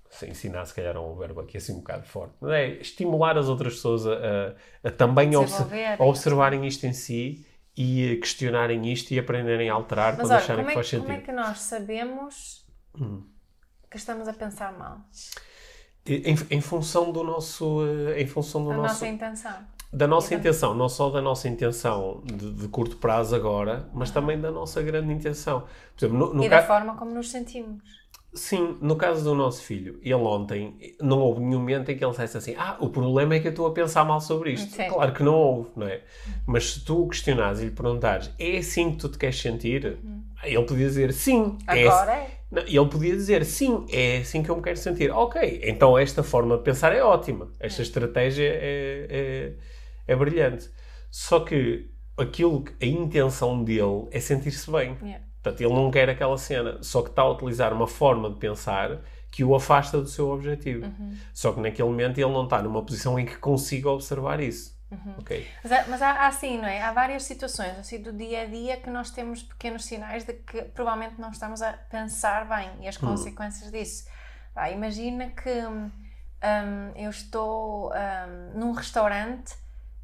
se ensinar se calhar é um verbo aqui assim um bocado forte, mas é estimular as outras pessoas a, a- a também Desenvolverem. a observarem isto em si e a questionarem isto e aprenderem a alterar Mas quando olha, acharem como é, que faz que- sentido. Hum. como é que nós sabemos que estamos a pensar mal? Em, em função do nosso, eh, em função do A nosso, nossa intenção. da nossa E da- intenção, não só da nossa intenção de, de curto prazo agora, mas também da nossa grande intenção. Por exemplo, no, no e da forma como nos sentimos. Sim, no caso do nosso filho, ele ontem, não houve nenhum momento em que ele dissesse assim: Ah, o problema é que eu estou a pensar mal sobre isto. Sim. Claro que não houve, não é? Mas se tu o questionares e lhe perguntares: É assim que tu te queres sentir? Ele podia dizer: Sim. é Uhum. Agora é. não, e ele podia dizer, sim, é assim que eu me quero sentir. Ok, então esta forma de pensar é ótima. Esta estratégia é, é, é brilhante. Só que aquilo, que- a intenção dele é sentir-se bem. Yeah. Portanto, ele não quer aquela cena. Só que está a utilizar uma forma de pensar que o afasta do seu objetivo. Uhum. Só que naquele momento ele não está numa posição em que consiga observar isso. Uhum. Ok? Mas, há, mas há, há assim, não é? Há várias situações assim do dia a dia que nós temos pequenos sinais de que provavelmente não estamos a pensar bem e as consequências disso. Imagina que hum, eu estou hum, num restaurante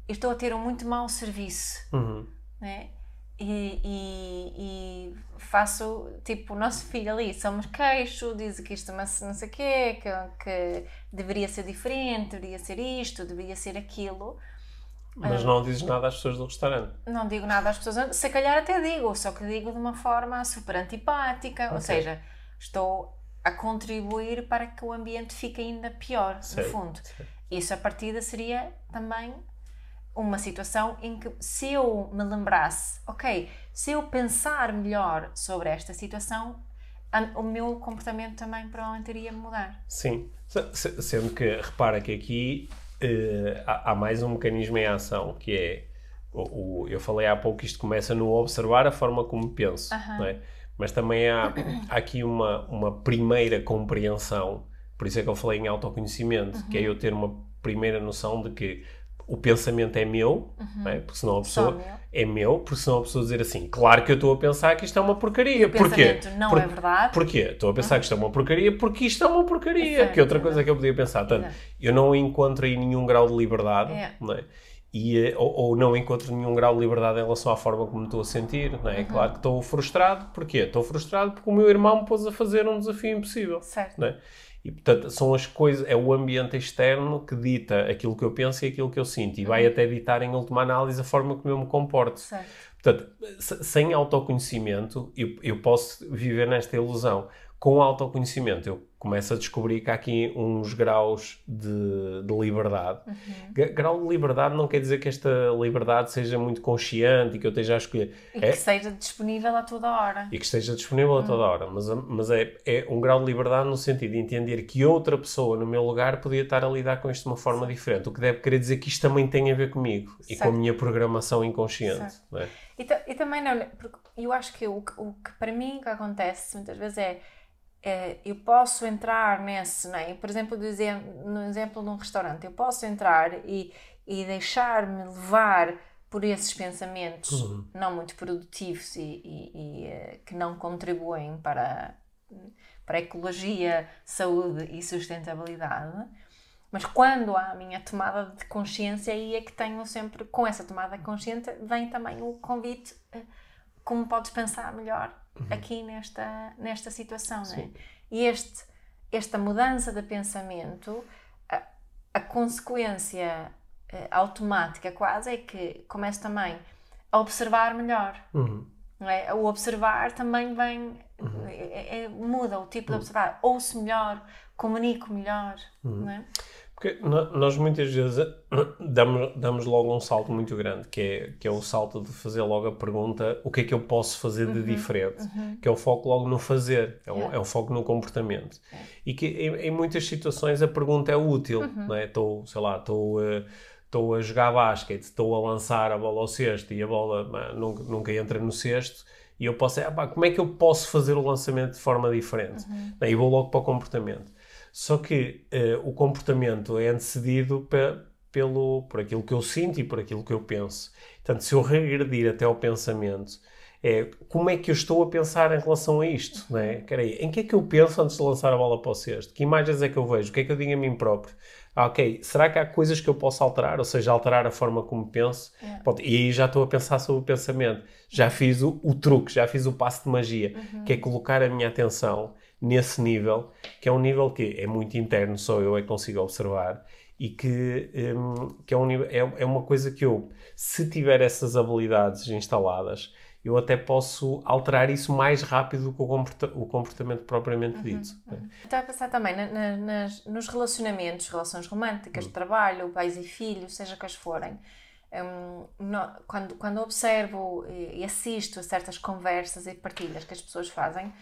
e estou a ter um muito mau serviço, Uhum. né? E, e, e faço tipo o nosso filho ali, somos queixo, diz que isto mas não sei o quê, que, que deveria ser diferente, deveria ser isto, deveria ser aquilo. Mas não dizes nada às pessoas do restaurante. Não digo nada às pessoas, se calhar até digo, só que digo de uma forma super antipática, ou Ok. seja, estou a contribuir para que o ambiente fique ainda pior, no fundo. Isso a partida seria também uma situação em que se eu me lembrasse, ok, se eu pensar melhor sobre esta situação, o meu comportamento também provavelmente iria mudar. Sim, Se- se- sendo que repara que aqui eh, há, há mais um mecanismo em ação que é o, o- eu falei há pouco que isto começa no observar a forma como penso, não é? mas também há, há aqui uma, uma primeira compreensão, por isso é que eu falei em autoconhecimento, que é Uhum. eu ter uma primeira noção de que o pensamento é meu, não é? porque senão a pessoa Uhum. meu. é meu, porque senão a pessoa dizer assim, claro que eu estou a pensar que isto é uma porcaria. Porquê? não Por- é verdade. Porquê? Estou a pensar que isto é uma porcaria porque isto é uma porcaria. Certo, que outra coisa exato. que eu podia pensar. Portanto, Exato. eu não encontro aí nenhum grau de liberdade, É. não é? E, eh, ou, ou não encontro nenhum grau de liberdade em relação à forma como me estou a sentir, não Uhum. é? Claro que estou frustrado. Porquê? Estou frustrado porque o meu irmão me pôs a fazer um desafio impossível, Certo. não é? E, portanto, são as coisas, é o ambiente externo que dita aquilo que eu penso e aquilo que eu sinto. E Uhum. vai até ditar, em última análise, a forma como eu me comporto. Certo. Portanto, se- sem autoconhecimento, eu, eu posso viver nesta ilusão. Com autoconhecimento, eu começo a descobrir que há aqui uns graus de, de liberdade. Uhum. Gra- Grau de liberdade não quer dizer que esta liberdade seja muito consciente e que eu esteja a escolher. E É, que seja disponível a toda hora. e que esteja disponível a toda Hum. hora. Mas, mas é, é um grau de liberdade no sentido de entender que outra pessoa no meu lugar podia estar a lidar com isto de uma forma diferente. O que deve querer dizer que isto também tem a ver comigo e com a Certo. minha programação inconsciente. Certo. é? E, e também não, porque eu acho que o, que- o que para mim que acontece muitas vezes é, eu posso entrar nesse, não é? por exemplo, no exemplo de um restaurante, eu posso entrar e, e deixar-me levar por esses pensamentos Uhum. não muito produtivos e, e- e, eh, que não contribuem para, para a ecologia, saúde e sustentabilidade. Mas quando há a minha tomada de consciência, aí é que tenho sempre, com essa tomada de consciência, vem também o convite, eh, como podes pensar melhor aqui nesta, nesta situação, não é? E este, esta mudança de pensamento, a, a consequência eh, automática quase é que começo também a observar melhor. Uhum. não é? O observar também vem, é- é- muda o tipo de observar. Ouço melhor, comunico melhor, não é? Porque nós muitas vezes eh, damos, damos logo um salto muito grande, que é, que é o salto de fazer logo a pergunta o que é que eu posso fazer de diferente, que é o foco logo no fazer, é o, Yeah. é o foco no comportamento. E que em, em muitas situações a pergunta é útil, não é? Estou, sei lá, estou... eh, estou a jogar basquete, estou a lançar a bola ao cesto e a bola nunca, nunca entra no cesto, e eu posso dizer, ah, como é que eu posso fazer o lançamento de forma diferente? Uhum. E vou logo para o comportamento. Só que uh, o comportamento é antecedido pe pelo, por aquilo que eu sinto e por aquilo que eu penso. Portanto, se eu regredir até ao pensamento, é como é que eu estou a pensar em relação a isto, não é? Peraí, em que é que eu penso antes de lançar a bola para o cesto? Que imagens é que eu vejo? O que é que eu digo a mim próprio? Ah, ok, será que há coisas que eu posso alterar? Ou seja, alterar a forma como penso? É. E aí já estou a pensar sobre o pensamento. Já fiz o, o truque, já fiz o passo de magia, uhum. que é colocar a minha atenção nesse nível, que é um nível que é muito interno, só eu é que consigo observar, e que, um, que é, um, é, é uma coisa que eu, se tiver essas habilidades instaladas, eu até posso alterar isso mais rápido do que o, comporta o comportamento propriamente uhum, dito. Uhum. Estava a pensar também na, na, nas, nos relacionamentos, relações românticas, uhum. trabalho, pais e filhos, seja quais forem. Um, no, quando, quando observo e assisto a certas conversas e partilhas que as pessoas fazem,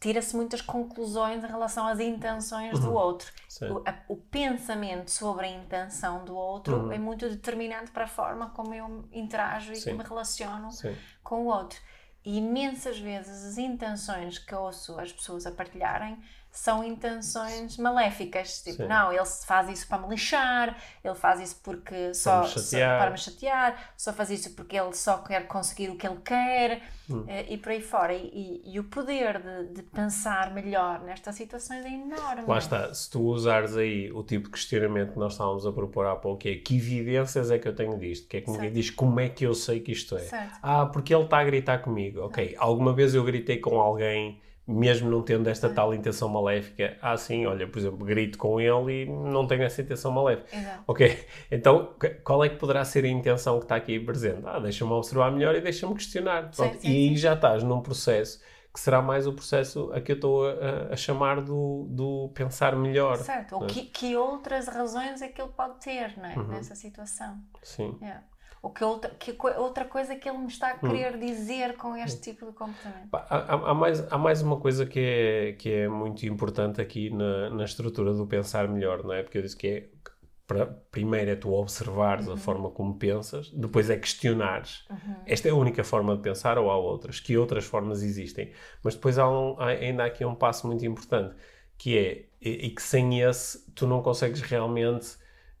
tira-se muitas conclusões em relação às intenções uhum. do outro. O, a, o, pensamento sobre a intenção do outro uhum. é muito determinante para a forma como eu interajo e me relaciono Sim. com o outro. E imensas vezes as intenções que ouço as pessoas a partilharem são intenções maléficas. Tipo, Sim. não, ele faz isso para me lixar, ele faz isso porque só, me só, para me chatear, só faz isso porque ele só quer conseguir o que ele quer hum. Eh, e por aí fora. E, e, e o poder de, de, pensar melhor nestas situações é enorme. Lá está, se tu usares aí o tipo de questionamento que nós estávamos a propor há pouco, que é que evidências é que eu tenho disto? Que é que ninguém diz como é que eu sei que isto é? Certo. Ah, porque ele está a gritar comigo. Ok, alguma vez eu gritei com alguém mesmo não tendo esta tal intenção maléfica, ah, sim, olha, por exemplo, grito com ele e não tenho essa intenção maléfica. Exato. Ok, então qual é que poderá ser a intenção que está aqui presente? Ah, deixa-me observar melhor e deixa-me questionar. Sim, sim, e aí sim. já estás num processo que será mais o processo a que eu estou a, a chamar do, do pensar melhor. Certo, ou é? que, que, outras razões é que ele pode ter não é? Uhum. nessa situação. Sim. Yeah ou que outra, que outra coisa que ele me está a hum. querer hum. dizer com este tipo de comportamento. Há, há, mais, há mais uma coisa que é, que é muito importante aqui na, na estrutura do pensar melhor, não é? Porque eu disse que é para, primeiro é tu observares uhum. a forma como pensas, depois é questionares. Uhum. Esta é a única forma de pensar ou há outras? Que outras formas existem? Mas depois há, um, há ainda há aqui um passo muito importante, que é, e, e que sem esse tu não consegues realmente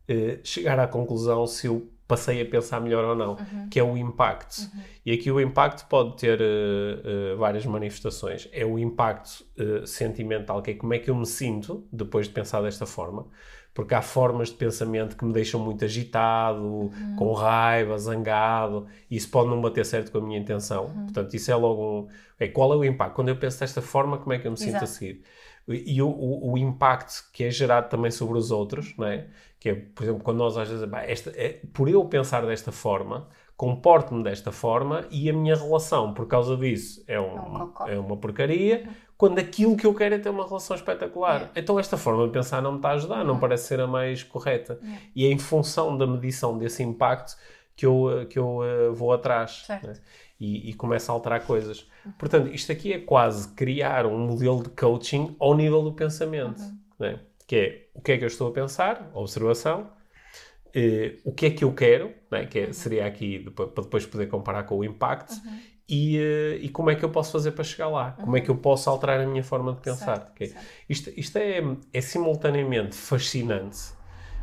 eh, chegar à conclusão se o passei a pensar melhor ou não, uhum. que é o impacto. Uhum. E aqui o impacto pode ter uh, uh, várias manifestações. É o impacto uh, sentimental, que é como é que eu me sinto depois de pensar desta forma. Porque há formas de pensamento que me deixam muito agitado, uhum. com raiva, zangado, e isso pode não bater certo com a minha intenção. Uhum. Portanto, isso é logo um. É, qual é o impacto? Quando eu penso desta forma, como é que eu me sinto Exato. a seguir? E o, o, o, impacto que é gerado também sobre os outros, não é? Que é, por exemplo, quando nós às vezes, bah, esta, é, por eu pensar desta forma, comporto-me desta forma e a minha relação, por causa disso, é, um, é, é uma porcaria, quando aquilo que eu quero é ter uma relação espetacular. É. Então esta forma de pensar não me está a ajudar, não, não parece ser a mais correta. É. E é em função da medição desse impacto que eu, que eu uh, vou atrás. Né? E, e começo a alterar coisas. Uhum. Portanto, isto aqui é quase criar um modelo de coaching ao nível do pensamento. Uhum. Né? que é o que é que eu estou a pensar, observação, eh, o que é que eu quero, né? que é, seria aqui para depois poder comparar com o impacto, uhum. e, eh, e como é que eu posso fazer para chegar lá, uhum. como é que eu uhum. posso alterar a minha forma de pensar. Certo, okay? certo. Isto, isto é, é simultaneamente fascinante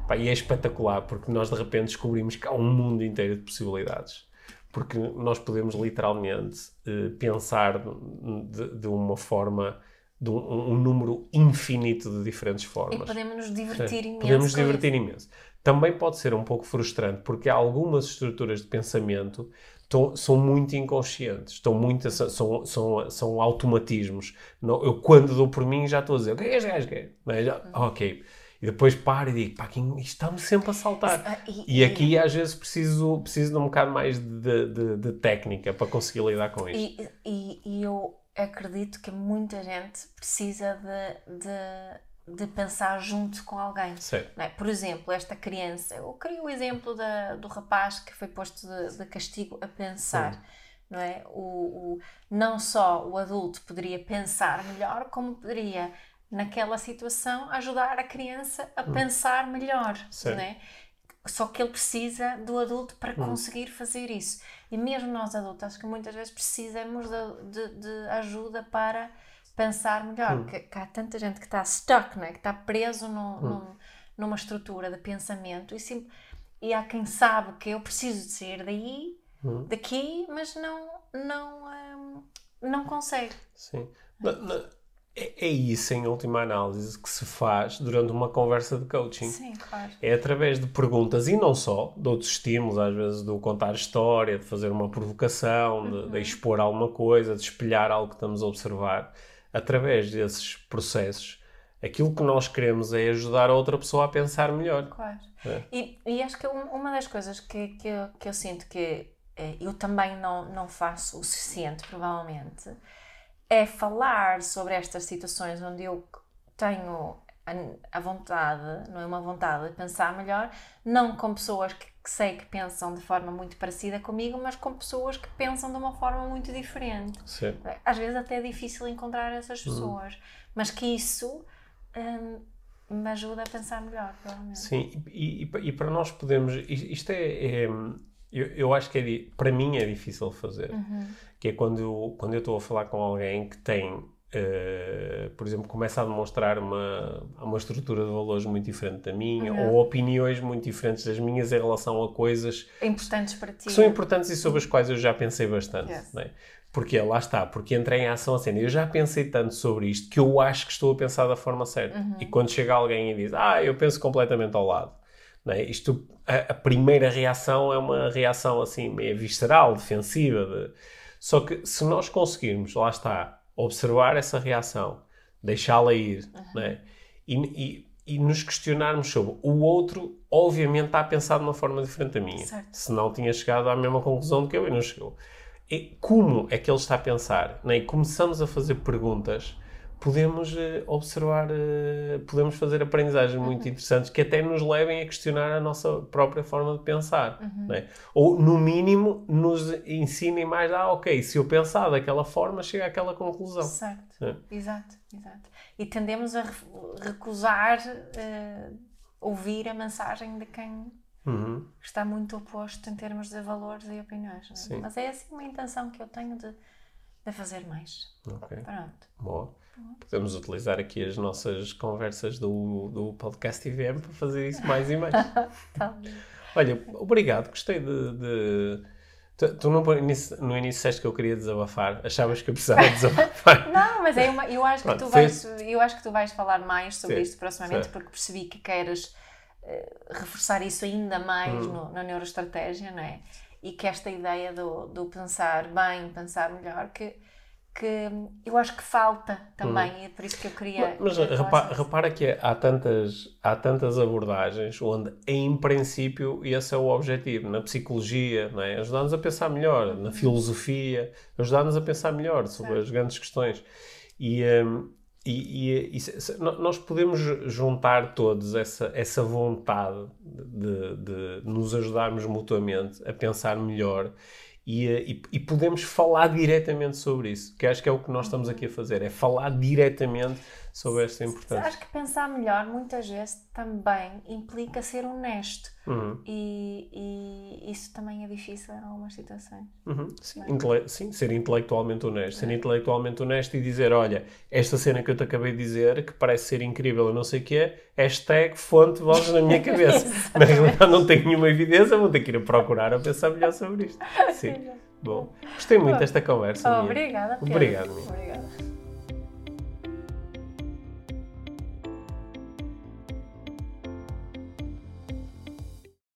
pá, e é espetacular, porque nós de repente descobrimos que há um mundo inteiro de possibilidades. Porque nós podemos literalmente uh, pensar de, de uma forma de um, um, número infinito de diferentes formas. E podemos nos divertir imenso. Podemos nos divertir imenso. Também pode ser um pouco frustrante, porque algumas estruturas de pensamento estão, são muito inconscientes, estão muito, são, são, são automatismos. Não, eu, quando dou por mim, já estou a dizer: o que é que este gajo quer? É? Já, uhum. Ok. E depois paro e digo: pá, isto está-me sempre a saltar. Ah, e, e, aqui, às vezes, preciso, preciso de um bocado mais de, de, de técnica para conseguir lidar com isto. E, e, e eu acredito que muita gente precisa de, de, de pensar junto com alguém. É? Por exemplo, esta criança, eu queria o exemplo da, do rapaz que foi posto de, de castigo a pensar. Sim. Não, é? O, o, não só o adulto poderia pensar melhor, como poderia, naquela situação, ajudar a criança a hum. pensar melhor. Não é? só que ele precisa do adulto para hum. conseguir fazer isso. E mesmo nós adultos, acho que muitas vezes precisamos de, de, de ajuda para pensar melhor. Hum. Que, que, há tanta gente que está stuck, né? que está preso no, hum. num, numa estrutura de pensamento e, sim, e há quem sabe que eu preciso de sair daí, hum. daqui, mas não, não, hum, não consegue. Sim. Na, na, é, é, isso, em última análise, que se faz durante uma conversa de coaching. Sim, claro. É através de perguntas e não só, de outros estímulos, às vezes do contar história, de fazer uma provocação, uhum. de, de, expor alguma coisa, de espelhar algo que estamos a observar. Através desses processos, aquilo que nós queremos é ajudar a outra pessoa a pensar melhor. Claro. É. E, e, acho que uma das coisas que, que, eu, que eu sinto que eh, eu também não, não faço o suficiente, provavelmente é falar sobre estas situações onde eu tenho a, vontade, não é uma vontade de pensar melhor, não com pessoas que, que, sei que pensam de forma muito parecida comigo, mas com pessoas que pensam de uma forma muito diferente. Sim. Às vezes até é difícil encontrar essas uhum. pessoas, mas que isso hum, me ajuda a pensar melhor, provavelmente. Sim, e, e, e para nós podemos. Isto é, é eu, eu acho que é, para mim é difícil fazer. Uhum. Que é quando eu, quando eu estou a falar com alguém que tem, uh, por exemplo, começa a demonstrar uma, uma estrutura de valores muito diferente da minha, uhum. ou opiniões muito diferentes das minhas em relação a coisas importantes para ti. Que são importantes e sobre as quais eu já pensei bastante. Yes. Né? Porque lá está, porque entrei em ação a cena. Eu já pensei tanto sobre isto que eu acho que estou a pensar da forma certa. Uhum. E quando chega alguém e diz, ah, eu penso completamente ao lado é? Isto, a, a, primeira reação é uma reação assim meio visceral, defensiva. De... Só que se nós conseguirmos, lá está, observar essa reação, deixá-la ir, uhum. é? e, e, e, nos questionarmos sobre o outro, obviamente está a pensar de uma forma diferente da minha. Certo. Se não tinha chegado à mesma conclusão do que eu e não chegou. E como é que ele está a pensar? É? E começamos a fazer perguntas podemos uh, observar, uh, podemos fazer aprendizagens muito uhum. interessantes que até nos levem a questionar a nossa própria forma de pensar. Uhum. É? Ou, no mínimo, nos ensinem mais, ah, ok, se eu pensar daquela forma, chega àquela conclusão. Certo, é? exato, exato. E tendemos a recusar uh, ouvir a mensagem de quem uhum. está muito oposto em termos de valores e opiniões. É? Mas é assim uma intenção que eu tenho de, de fazer mais. Ok. Pronto. Boa. Podemos utilizar aqui as nossas conversas do, do podcast IVM para fazer isso mais e mais. tá. Olha, obrigado, gostei de. de... Tu, tu no, início, no início disseste que eu queria desabafar, achavas que eu precisava desabafar? Não, mas é uma, eu, acho que tu vais, eu acho que tu vais falar mais sobre Sim, isto proximamente, certo. porque percebi que queres uh, reforçar isso ainda mais hum. no, na neuroestratégia, não é? E que esta ideia do, do pensar bem, pensar melhor, que que eu acho que falta também, hum. é por isso que eu queria. Mas, mas repara, repara, que há tantas, há tantas abordagens onde, em princípio, esse é o objetivo. Na psicologia, não é? ajudar-nos a pensar melhor, na uhum. filosofia, ajudar-nos a pensar melhor sobre as grandes questões. E, um, e, e, e se, nós podemos juntar todos essa, essa vontade de, de nos ajudarmos mutuamente a pensar melhor e, eh, e, e, podemos falar diretamente sobre isso, que acho que é o que nós estamos aqui a fazer, é falar diretamente sobre esta importância. Acho que pensar melhor muitas vezes também implica ser honesto uhum. e, e, isso também é difícil em algumas situações. Uhum. Sim, é? sim, ser intelectualmente honesto. Ser é. intelectualmente honesto e dizer, olha, esta cena que eu te acabei de dizer, que parece ser incrível, eu não sei o que é, hashtag fonte vozes na minha cabeça. Na realidade não tenho nenhuma evidência, vou ter que ir a procurar a pensar melhor sobre isto. Sim. Bom, gostei muito desta conversa. Oh, obrigada, Pedro. Obrigado. Obrigada.